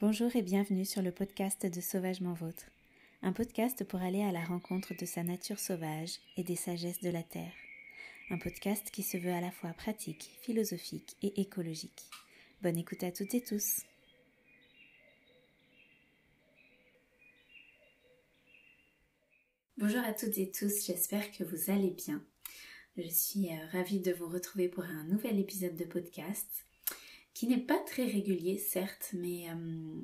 Bonjour et bienvenue sur le podcast de Sauvagement Vôtre, un podcast pour aller à la rencontre de sa nature sauvage et des sagesses de la Terre. Un podcast qui se veut à la fois pratique, philosophique et écologique. Bonne écoute à toutes et tous. Bonjour à toutes et tous, j'espère que vous allez bien. Je suis euh, ravie de vous retrouver pour un nouvel épisode de podcast qui n'est pas très régulier, certes, mais euh,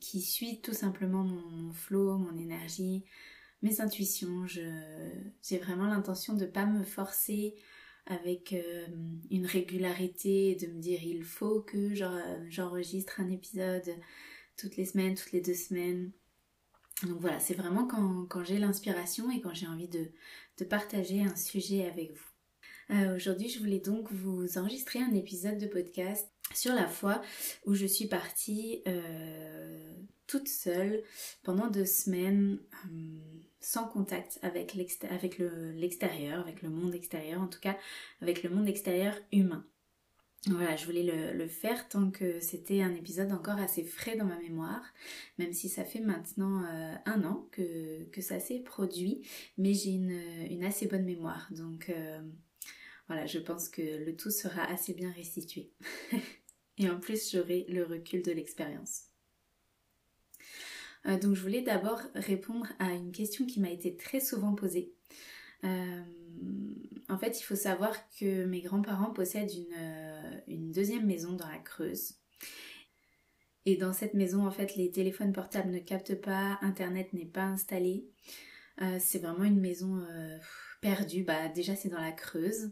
qui suit tout simplement mon, flow, mon énergie, mes intuitions. J'ai vraiment l'intention de ne pas me forcer avec euh, une régularité, de me dire il faut que j'enregistre un épisode toutes les semaines, toutes les deux semaines. Donc voilà, c'est vraiment quand, j'ai l'inspiration et quand j'ai envie de, de partager un sujet avec vous. Euh, aujourd'hui, je voulais donc vous enregistrer un épisode de podcast sur la foi où je suis partie euh, toute seule pendant deux semaines euh, sans contact avec l'extérieur, avec le monde extérieur, en tout cas avec le monde extérieur humain. Voilà, je voulais le, faire tant que c'était un épisode encore assez frais dans ma mémoire, même si ça fait maintenant un an que, ça s'est produit, mais j'ai une, assez bonne mémoire. Donc voilà, je pense que le tout sera assez bien restitué. Et en plus, j'aurai le recul de l'expérience. Euh, donc je voulais d'abord répondre à une question qui m'a été très souvent posée. Euh, en fait, il faut savoir que mes grands-parents possèdent une, euh, une, deuxième maison dans la Creuse. Et dans cette maison, en fait, les téléphones portables ne captent pas, Internet n'est pas installé. c'est vraiment une maison perdue. Bah, déjà, c'est dans la Creuse.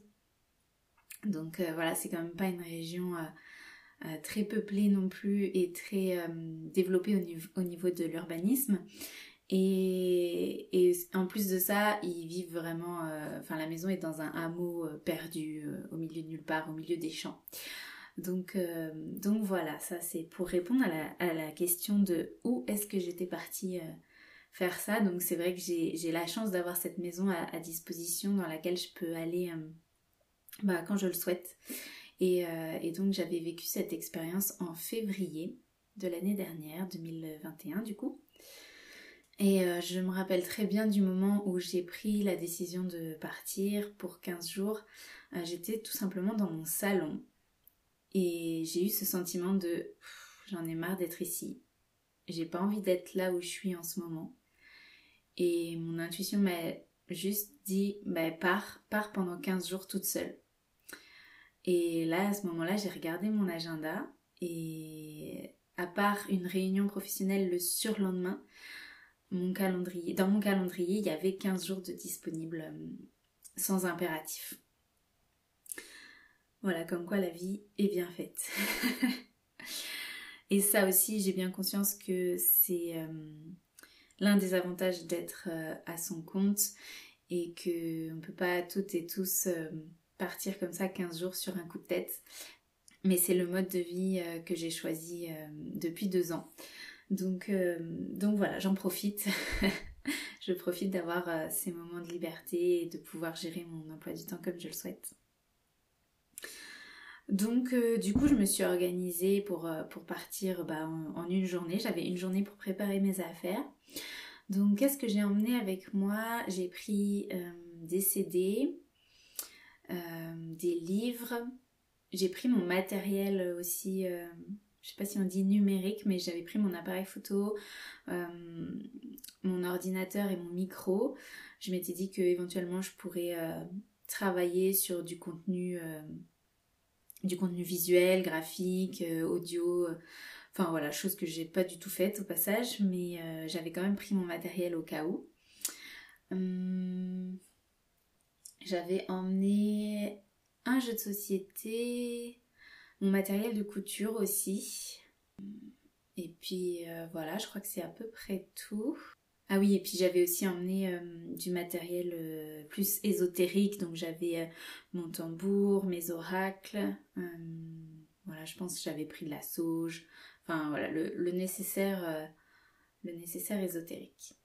Donc voilà, c'est quand même pas une région euh, euh, très peuplée non plus et très développée au niveau, de l'urbanisme. Et, en plus de ça, ils vivent vraiment. Enfin, la maison est dans un hameau perdu au milieu de nulle part, au milieu des champs. Donc, donc voilà, ça c'est pour répondre à la, question de où est-ce que j'étais partie faire ça. Donc c'est vrai que j'ai la chance d'avoir cette maison à, disposition dans laquelle je peux aller bah, quand je le souhaite. Euh, et, donc j'avais vécu cette expérience en février de l'année dernière, 2021 du coup. Et euh, je me rappelle très bien du moment où j'ai pris la décision de partir pour 15 jours. Euh, j'étais tout simplement dans mon salon et j'ai eu ce sentiment de j'en ai marre d'être ici. J'ai pas envie d'être là où je suis en ce moment. Et mon intuition m'a juste dit bah, pars, pars pendant 15 jours toute seule. Et là, à ce moment-là, j'ai regardé mon agenda et à part une réunion professionnelle le surlendemain, dans mon calendrier, il y avait 15 jours de disponibles euh, sans impératif. Voilà, comme quoi la vie est bien faite. et ça aussi, j'ai bien conscience que c'est euh, l'un des avantages d'être euh, à son compte et que on peut pas toutes et tous partir comme ça 15 jours sur un coup de tête. Mais c'est le mode de vie euh, que j'ai choisi euh, depuis deux ans. Donc, euh, donc voilà, j'en profite. je profite d'avoir ces moments de liberté et de pouvoir gérer mon emploi du temps comme je le souhaite. Donc du coup, je me suis organisée pour, partir bah, en, une journée. J'avais une journée pour préparer mes affaires. Donc qu'est-ce que j'ai emmené avec moi? J'ai pris des CD, des livres. J'ai pris mon matériel aussi, euh, je sais pas si on dit numérique, mais j'avais pris mon appareil photo, euh, mon ordinateur et mon micro. Je m'étais dit que éventuellement je pourrais travailler sur du contenu du contenu visuel, graphique, audio, enfin voilà, chose que j'ai pas du tout faite au passage, mais j'avais quand même pris mon matériel au cas où. Hum, j'avais emmené un jeu de société, mon matériel de couture aussi. Et puis euh, voilà, je crois que c'est à peu près tout. Ah oui, et puis j'avais aussi emmené euh, du matériel euh, plus ésotérique, donc j'avais mon tambour, mes oracles. voilà, je pense que j'avais pris de la sauge. Enfin voilà, le nécessaire, le nécessaire ésotérique.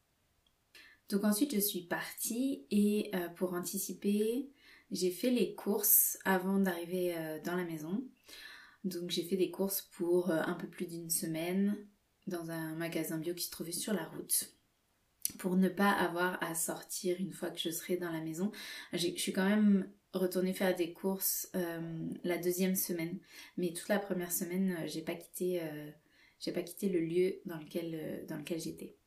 Donc ensuite je suis partie et euh, pour anticiper, j'ai fait les courses avant d'arriver euh, dans la maison. Donc j'ai fait des courses pour un peu plus d'une semaine dans un magasin bio qui se trouvait sur la route pour ne pas avoir à sortir une fois que je serai dans la maison. Je suis quand même retournée faire des courses euh, la deuxième semaine, mais toute la première semaine, euh, j'ai pas quitté, euh, j'ai pas quitté le lieu dans lequel, dans lequel j'étais.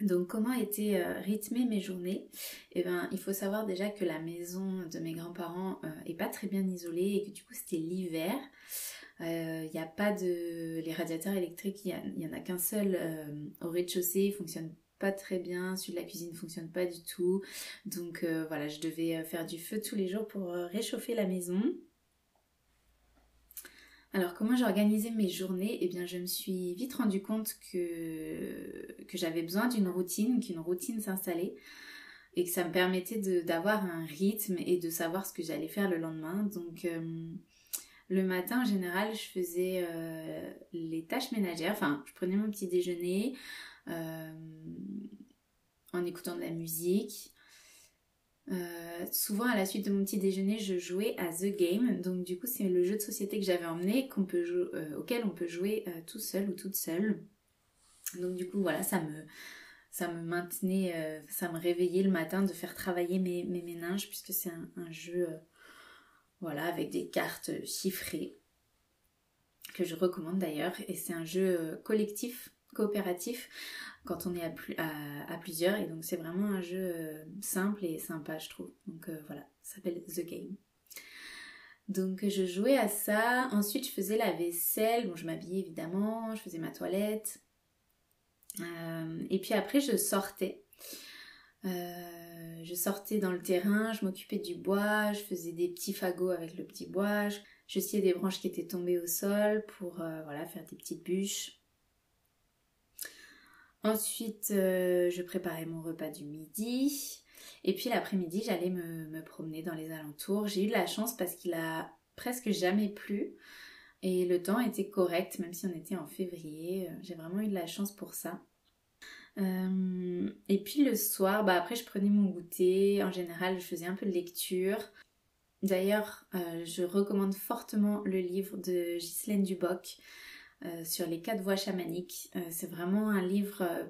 Donc comment étaient rythmées mes journées? Eh ben, il faut savoir déjà que la maison de mes grands-parents est pas très bien isolée et que du coup c'était l'hiver. Il n'y a pas de... Les radiateurs électriques, il n'y en a qu'un seul au rez-de-chaussée, ils fonctionnent pas très bien, celui de la cuisine ne fonctionne pas du tout. Donc euh, voilà, je devais euh, faire du feu tous les jours pour euh, réchauffer la maison. Alors comment j'organisais mes journées? Eh bien je me suis vite rendu compte que, j'avais besoin d'une routine, qu'une routine s'installait et que ça me permettait d'avoir un rythme et de savoir ce que j'allais faire le lendemain. Donc le matin en général je faisais les tâches ménagères, enfin je prenais mon petit déjeuner, euh, en écoutant de la musique. Euh, souvent à la suite de mon petit déjeuner, je jouais à The Game. Donc du coup, c'est le jeu de société que j'avais emmené euh, auquel on peut jouer tout seul ou toute seule. Donc du coup, voilà, ça me ça me maintenait, ça me réveillait le matin de faire travailler mes, mes méninges puisque c'est un, un, jeu, voilà, avec des cartes chiffrées que je recommande d'ailleurs et c'est un jeu collectif coopératif quand on est à, plusieurs. Et donc c'est vraiment un jeu euh, simple et sympa, je trouve. Donc euh, voilà, ça s'appelle The Game. Donc je jouais à ça. Ensuite je faisais la vaisselle. Bon, je m'habillais évidemment, je faisais ma toilette. Euh, et puis après je sortais. je sortais dans le terrain, je m'occupais du bois, je faisais des petits fagots avec le petit bois, je, sciais des branches qui étaient tombées au sol pour voilà, faire des petites bûches. Ensuite, euh, je préparais mon repas du midi. Et puis l'après-midi, j'allais me, promener dans les alentours. J'ai eu de la chance parce qu'il a presque jamais plu. Et le temps était correct, même si on était en février. J'ai vraiment eu de la chance pour ça. Euh, et puis le soir, bah après je prenais mon goûter. En général, je faisais un peu de lecture. D'ailleurs, euh, je recommande fortement le livre de Ghislaine Duboc, euh, sur les quatre voies chamaniques. Euh, c'est vraiment un livre euh,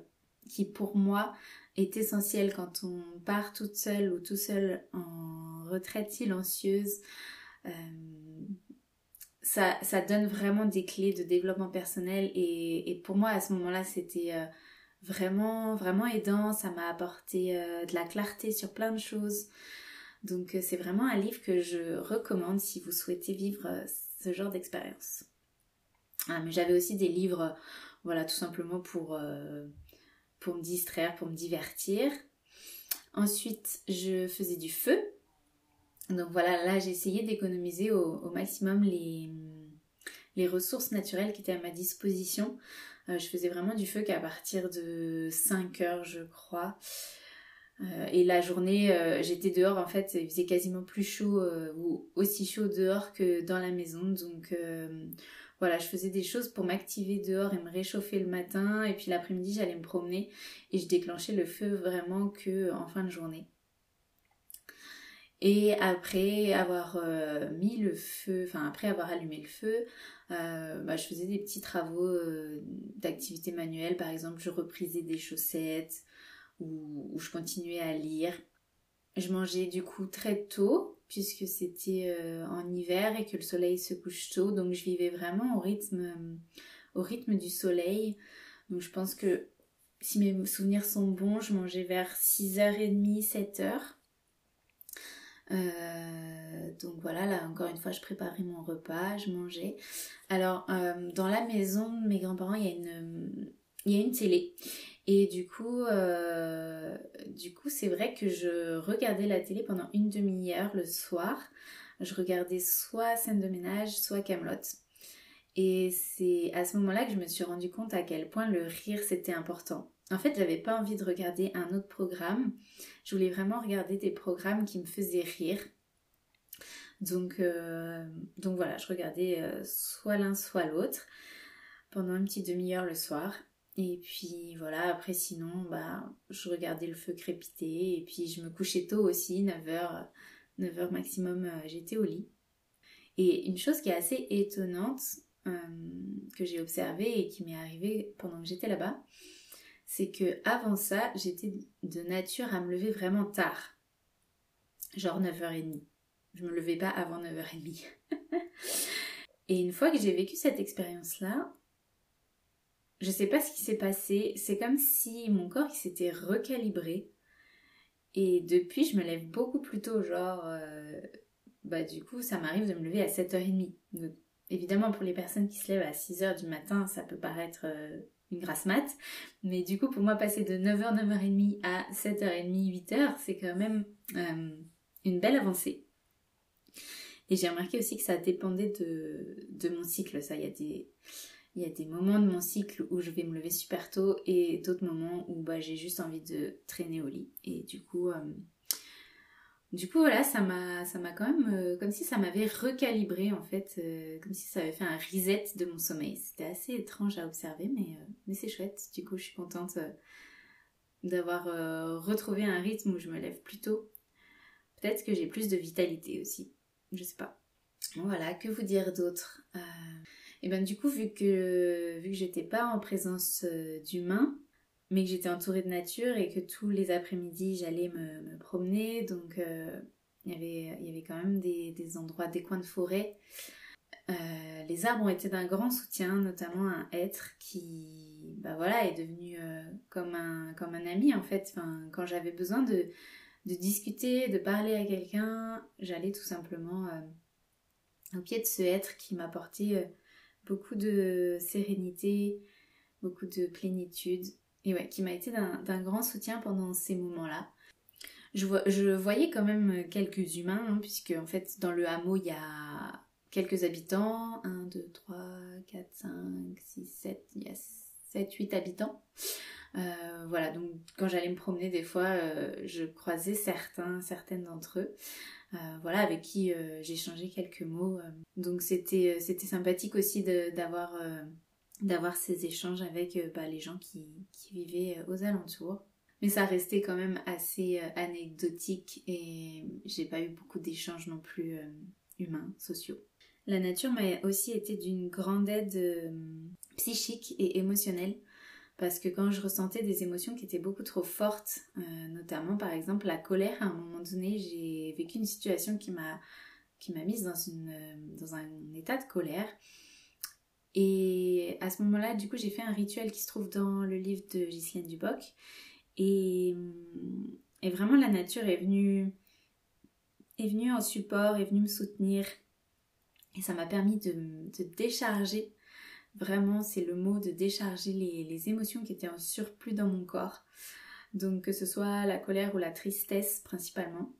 qui pour moi est essentiel quand on part toute seule ou tout seul en retraite silencieuse. Ça, donne vraiment des clés de développement personnel et pour moi à ce moment-là c'était vraiment vraiment aidant, ça m'a apporté de la clarté sur plein de choses. Donc c'est vraiment un livre que je recommande si vous souhaitez vivre ce genre d'expérience. Ah, mais j'avais aussi des livres, voilà, tout simplement pour, euh, pour me distraire, pour me divertir. Ensuite, je faisais du feu. Donc voilà, là, j'ai essayé d'économiser au, maximum les, les ressources naturelles qui étaient à ma disposition. Euh, je faisais vraiment du feu qu'à partir de 5 heures, je crois. Euh, et la journée, j'étais dehors, en fait, il faisait quasiment plus chaud ou aussi chaud dehors que dans la maison. Donc voilà, je faisais des choses pour m'activer dehors et me réchauffer le matin. Et puis l'après-midi, j'allais me promener et je déclenchais le feu vraiment que en fin de journée. Et après avoir euh, mis le feu, enfin après avoir allumé le feu, euh, bah, je faisais des petits travaux euh, d'activité manuelle. Par exemple, je reprisais des chaussettes ou je continuais à lire. Je mangeais du coup très tôt puisque c'était euh, en hiver et que le soleil se couche tôt. Donc je vivais vraiment au rythme, euh, au rythme du soleil. Donc je pense que si mes souvenirs sont bons, je mangeais vers 6h30, 7h. Euh, donc voilà, là encore une fois, je préparais mon repas, je mangeais. Alors, dans la maison de mes grands-parents, il y a une, il y a une télé. Et du coup, euh, du coup, c'est vrai que je regardais la télé pendant une demi-heure le soir. Je regardais soit scène de ménage, soit Camelot. Et c'est à ce moment-là que je me suis rendu compte à quel point le rire c'était important. En fait, j'avais pas envie de regarder un autre programme. Je voulais vraiment regarder des programmes qui me faisaient rire. Donc, euh, donc voilà, je regardais euh, soit l'un soit l'autre pendant une petite demi-heure le soir. Et puis voilà, après sinon, bah, je regardais le feu crépiter et puis je me couchais tôt aussi, 9h, 9h maximum, euh, j'étais au lit. Et une chose qui est assez étonnante euh, que j'ai observée et qui m'est arrivée pendant que j'étais là-bas, c'est que avant ça, j'étais de nature à me lever vraiment tard. Genre 9h30. Je me levais pas avant 9h30. et une fois que j'ai vécu cette expérience-là, je sais pas ce qui s'est passé, c'est comme si mon corps s'était recalibré. Et depuis, je me lève beaucoup plus tôt, genre euh, bah du coup, ça m'arrive de me lever à 7h30. évidemment, pour les personnes qui se lèvent à 6h du matin, ça peut paraître euh, une grasse mat. Mais du coup, pour moi, passer de 9h, 9h30 à 7h30, 8h, c'est quand même euh, une belle avancée. Et j'ai remarqué aussi que ça dépendait de, de mon cycle. Ça, il y a des... Il y a des moments de mon cycle où je vais me lever super tôt et d'autres moments où bah, j'ai juste envie de traîner au lit. Et du coup, euh, du coup, voilà, ça m'a, ça m'a quand même, euh, comme si ça m'avait recalibré en fait, euh, comme si ça avait fait un reset de mon sommeil. C'était assez étrange à observer, mais, mais c'est chouette. Du coup, je suis contente d'avoir retrouvé un rythme où je me lève plus tôt. Peut-être que j'ai plus de vitalité aussi, je sais pas. Voilà, que vous dire d'autre Et ben du coup, vu que vu que j'étais pas en présence d'humains, mais que j'étais entourée de nature et que tous les après-midi j'allais me, promener. Donc euh, il, y avait, il y avait quand même des, des endroits, des coins de forêt. Euh, les arbres ont été d'un grand soutien, notamment un être qui bah voilà, est devenu euh, comme, un, comme un ami en fait. Enfin, quand j'avais besoin de, de discuter, de parler à quelqu'un, j'allais tout simplement au pied de ce être qui m'apportait beaucoup de sérénité, beaucoup de plénitude et qui m'a été d'un grand soutien pendant ces moments-là. Je, je, voyais quand même quelques humains, hein, puisque en fait dans le hameau il y a quelques habitants, 1, 2, 3, 4, 5, 6, 7, il y a 7, 8 habitants. Euh, voilà, donc quand j'allais me promener des fois, euh, je croisais certains, certaines d'entre eux. Euh, voilà, avec qui j'ai changé quelques mots. donc c'était c'était sympathique aussi d'avoir d'avoir ces échanges avec euh, bah, les gens qui, vivaient euh, aux alentours. Mais ça restait quand même assez euh, anecdotique et j'ai pas eu beaucoup d'échanges non plus humains, sociaux. La nature m'a aussi été d'une grande aide psychique et émotionnelle parce que quand je ressentais des émotions qui étaient beaucoup trop fortes, notamment par exemple la colère, à un moment donné, j'ai vécu une situation qui m'a qui mise dans, une, dans un état de colère et à ce moment-là, du coup, j'ai fait un rituel qui se trouve dans le livre de Ghislaine Duboc. Et, et vraiment, la nature est venue, est venue en support, est venue me soutenir. Et ça m'a permis de, de, décharger, vraiment, c'est le mot, de décharger les, émotions qui étaient en surplus dans mon corps. Donc, que ce soit la colère ou la tristesse principalement.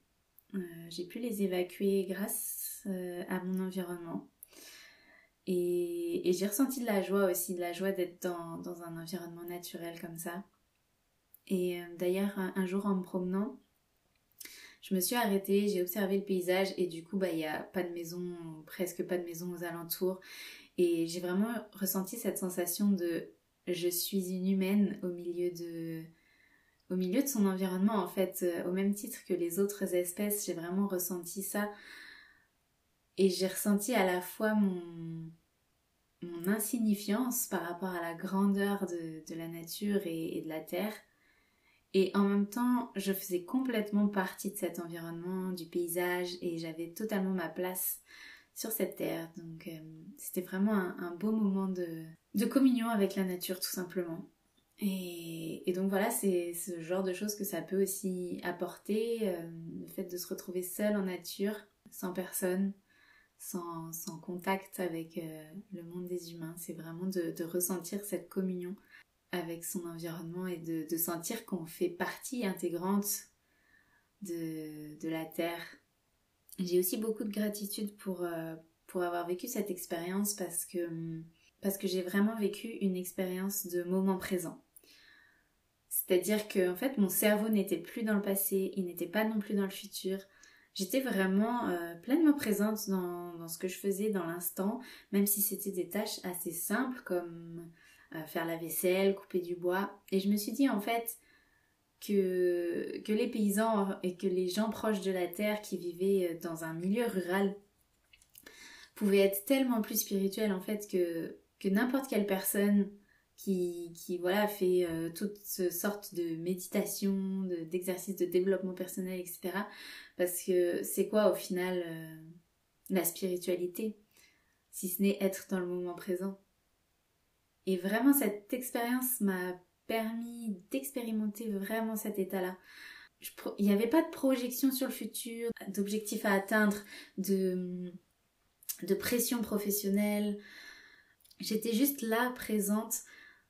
Euh, j'ai pu les évacuer grâce euh, à mon environnement. Et, j'ai ressenti de la joie aussi, de la joie d'être dans, dans, un environnement naturel comme ça. Et euh, d'ailleurs, un, jour en me promenant, je me suis arrêtée, j'ai observé le paysage et du coup, bah, il n'y a pas de maison, presque pas de maison aux alentours. Et j'ai vraiment ressenti cette sensation de je suis une humaine au milieu de, de son environnement en fait, au même titre que les autres espèces, j'ai vraiment ressenti ça et j'ai ressenti à la fois mon, mon insignifiance par rapport à la grandeur de, la nature et, de la terre. Et en même temps, je faisais complètement partie de cet environnement, du paysage, et j'avais totalement ma place sur cette terre. Donc euh, c'était vraiment un, beau moment de, de, communion avec la nature, tout simplement. Et, donc voilà, c'est ce genre de choses que ça peut aussi apporter, euh, le fait de se retrouver seul en nature, sans personne, sans, contact avec euh, le monde des humains. C'est vraiment de, ressentir cette communion avec son environnement et de, sentir qu'on fait partie intégrante de, la Terre. J'ai aussi beaucoup de gratitude pour, euh, pour avoir vécu cette expérience parce que, parce j'ai vraiment vécu une expérience de moment présent. C'est-à-dire que en fait mon cerveau n'était plus dans le passé, il n'était pas non plus dans le futur j'étais vraiment euh, pleinement présente dans, ce que je faisais dans l'instant, même si c'était des tâches assez simples comme euh, faire la vaisselle, couper du bois. Et je me suis dit en fait que, que les paysans et que les gens proches de la terre qui vivaient euh, dans un milieu rural pouvait être tellement plus spirituel en fait que, que n'importe quelle personne qui, qui voilà, fait euh, toutes sortes de méditation, d'exercices de, développement personnel, etc. Parce que c'est quoi au final euh, la spiritualité Si ce n'est être dans le moment présent? Et vraiment cette expérience m'a permis d'expérimenter vraiment cet état-là. Il n'y avait pas de projection sur le futur, d'objectifs à atteindre, de, pression professionnelle. J'étais juste là, présente,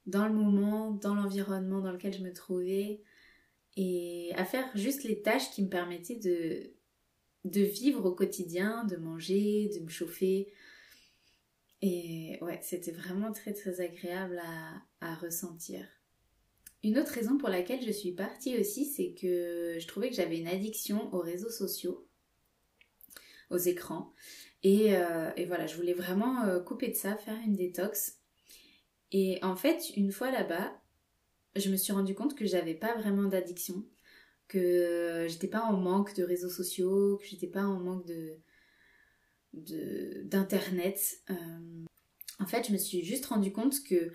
dans le moment, dans l'environnement dans lequel je me trouvais, et à faire juste les tâches qui me permettaient de, vivre au quotidien, de manger, de me chauffer. Et ouais, c'était vraiment très très agréable à ressentir. Une autre raison pour laquelle je suis partie aussi, c'est que je trouvais que j'avais une addiction aux réseaux sociaux, aux écrans. Et, euh, voilà, je voulais vraiment euh, couper de ça, faire une détox. Et en fait, une fois là-bas, je me suis rendu compte que j'avais pas vraiment d'addiction, que j'étais pas en manque de réseaux sociaux, que j'étais pas en manque de d'internet. Euh, en fait, je me suis juste rendu compte que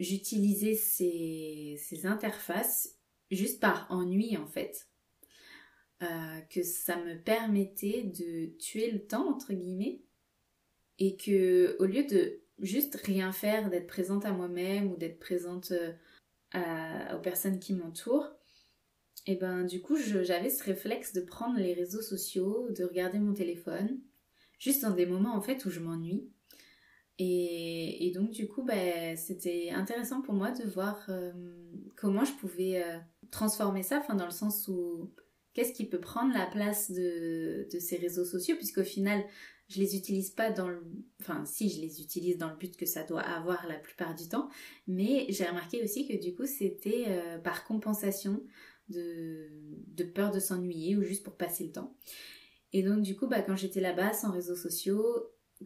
j'utilisais ces, interfaces juste par ennui en fait. Euh, que ça me permettait de tuer le temps entre guillemets et que au lieu de juste rien faire, d'être présente à moi-même ou d'être présente euh, aux personnes qui m'entourent, et ben du coup j'avais ce réflexe de prendre les réseaux sociaux, de regarder mon téléphone, juste dans des moments en fait où je m'ennuie et, donc du coup, bah, c'était intéressant pour moi de voir euh, comment je pouvais euh, transformer ça, dans le sens où qu'est-ce qui peut prendre la place de, ces réseaux sociaux, puisqu'au final, je les utilise pas dans le... Enfin, si, je les utilise dans le but que ça doit avoir la plupart du temps, mais j'ai remarqué aussi que du coup, c'était euh, par compensation de, de peur de s'ennuyer ou juste pour passer le temps. Et donc du coup, bah, quand j'étais là-bas sans réseaux sociaux,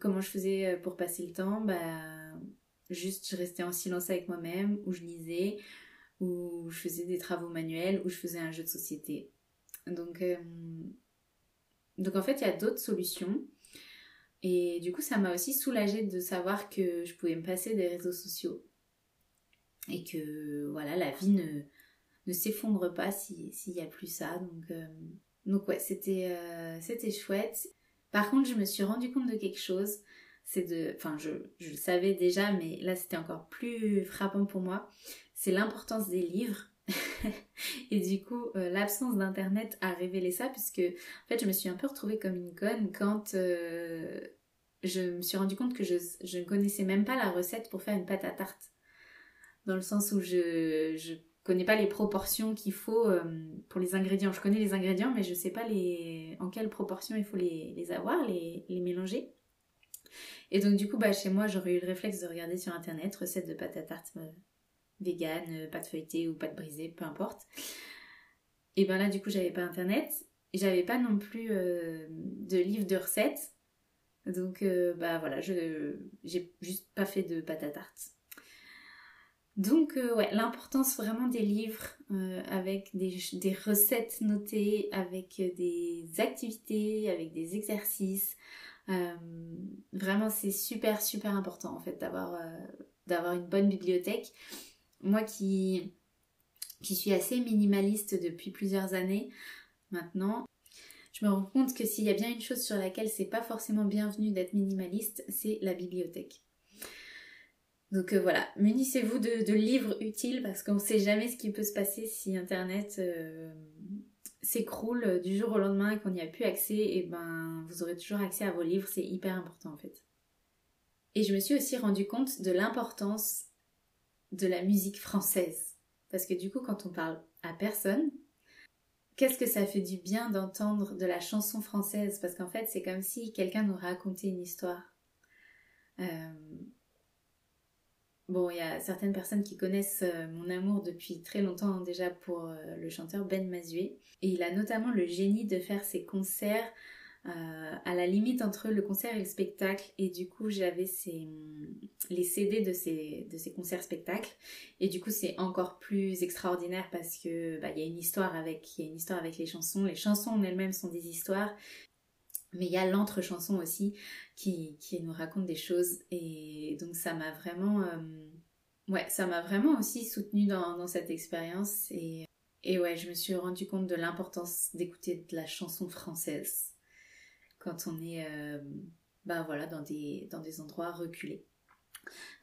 comment je faisais euh, pour passer le temps? Bah, Juste, je restais en silence avec moi-même, ou je lisais, ou je faisais des travaux manuels, ou je faisais un jeu de société. Donc, euh, donc en fait, il y a d'autres solutions. Et du coup, ça m'a aussi soulagée de savoir que je pouvais me passer des réseaux sociaux. Et que voilà, la vie ne, s'effondre pas s'il n'y a plus ça. Donc, euh, donc ouais, c'était c'était chouette. Par contre, je me suis rendu compte de quelque chose. C'est de. Enfin, je, le savais déjà, mais là, c'était encore plus frappant pour moi. C'est l'importance des livres. et du coup, euh, l'absence d'internet a révélé ça, puisque en fait, je me suis un peu retrouvée comme une conne quand euh, je me suis rendu compte que je, ne connaissais même pas la recette pour faire une pâte à tarte. Dans le sens où je, je connais pas les proportions qu'il faut euh, pour les ingrédients. Je connais les ingrédients, mais je sais pas les, en quelle proportion il faut les, avoir, les, mélanger. Et donc du coup, bah, chez moi, j'aurais eu le réflexe de regarder sur internet recettes de pâte à tarte euh, vegan, euh, pâte feuilletée ou pâte brisée, peu importe. Et ben là, du coup, j'avais pas internet. Et j'avais pas non plus de livre de recettes. Donc bah voilà, je j'ai juste pas fait de pâte à tarte. Donc euh, ouais, l'importance vraiment des livres euh, avec des, recettes notées, avec des activités, avec des exercices. Euh, vraiment c'est super super important en fait d'avoir d'avoir une bonne bibliothèque. Moi qui, qui suis assez minimaliste depuis plusieurs années maintenant, je me rends compte que s'il y a bien une chose sur laquelle c'est pas forcément bienvenu d'être minimaliste, c'est la bibliothèque. Donc euh, voilà, munissez-vous de, livres utiles parce qu'on ne sait jamais ce qui peut se passer si Internet euh, s'écroule du jour au lendemain et qu'on n'y a plus accès. Et ben, vous aurez toujours accès à vos livres, c'est hyper important en fait. Et je me suis aussi rendu compte de l'importance de la musique française. Parce que du coup, quand on parle à personne, qu'est-ce que ça fait du bien d'entendre de la chanson française? Parce qu'en fait, c'est comme si quelqu'un nous racontait une histoire. Euh, Bon, il y a certaines personnes qui connaissent euh, mon amour depuis très longtemps déjà pour euh, le chanteur Ben Mazué. Et il a notamment le génie de faire ses concerts euh, à la limite entre le concert et le spectacle. Et du coup, j'avais les CD de ces, concerts-spectacles. Et du coup, c'est encore plus extraordinaire parce que bah, y une histoire avec, y a une histoire avec les chansons. Les chansons en elles-mêmes sont des histoires. Mais il y a l'entre-chanson aussi qui, qui, nous raconte des choses. Et donc ça m'a vraiment... Euh, ouais, ça m'a vraiment aussi soutenue dans, cette expérience. Et, et ouais, je me suis rendu compte de l'importance d'écouter de la chanson française quand on est... Euh, bah voilà, dans des, dans des endroits reculés.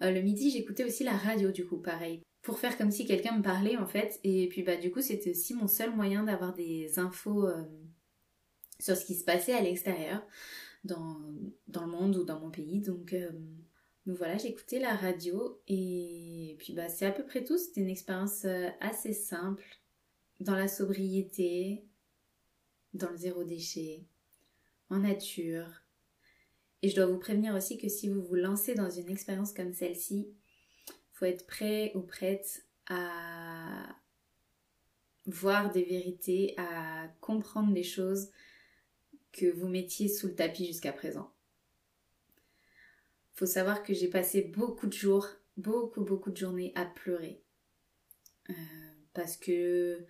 Euh, le midi, j'écoutais aussi la radio, du coup, pareil pour faire comme si quelqu'un me parlait en fait. Et puis bah du coup c'était aussi mon seul moyen d'avoir des infos sur ce qui se passait à l'extérieur, dans, dans, le monde ou dans mon pays. Donc, euh, donc voilà, j'écoutais la radio et puis bah c'est à peu près tout. C'était une expérience euh, assez simple, dans la sobriété, dans le zéro déchet, en nature. Et je dois vous prévenir aussi que si vous vous lancez dans une expérience comme celle-ci, être prêt ou prête à voir des vérités, à comprendre des choses que vous mettiez sous le tapis jusqu'à présent. Faut savoir que j'ai passé beaucoup de jours, beaucoup beaucoup de journées à pleurer. Euh, parce que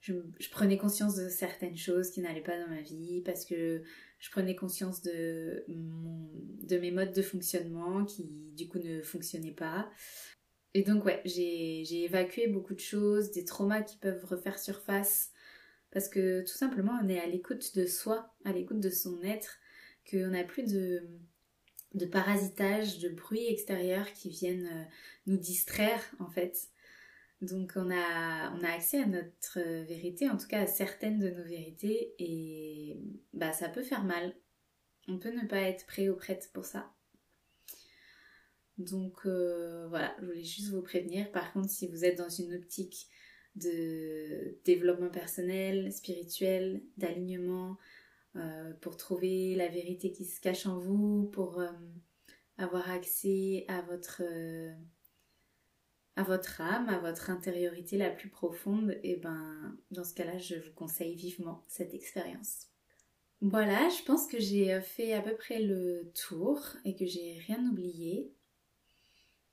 je, prenais conscience de certaines choses qui n'allaient pas dans ma vie, parce que je prenais conscience de, de mes modes de fonctionnement qui du coup ne fonctionnaient pas, et donc ouais, j'ai évacué beaucoup de choses, des traumas qui peuvent refaire surface, parce que tout simplement on est à l'écoute de soi, à l'écoute de son être, qu'on n'a plus de, parasitage, de bruit extérieur qui viennent euh, nous distraire en fait. Donc on a, on a accès à notre vérité, en tout cas à certaines de nos vérités, et bah ça peut faire mal. On peut ne pas être prêt ou prête pour ça. Donc euh, voilà, je voulais juste vous prévenir. Par contre, si vous êtes dans une optique de développement personnel, spirituel, d'alignement, euh, pour trouver la vérité qui se cache en vous, pour euh, avoir accès à votre, à votre âme, à votre intériorité la plus profonde, et eh ben dans ce cas-là, je vous conseille vivement cette expérience. Voilà, je pense que j'ai fait à peu près le tour et que j'ai rien oublié.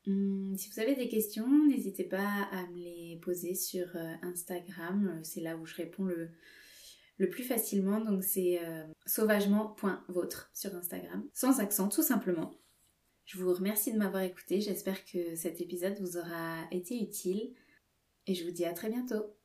Hum, si vous avez des questions, n'hésitez pas à me les poser sur euh, Instagram. C'est là où je réponds le, le plus facilement. Donc c'est euh, sauvagement.vôtre sur Instagram. Sans accent, tout simplement. Je vous remercie de m'avoir écouté. J'espère que cet épisode vous aura été utile. Et je vous dis à très bientôt.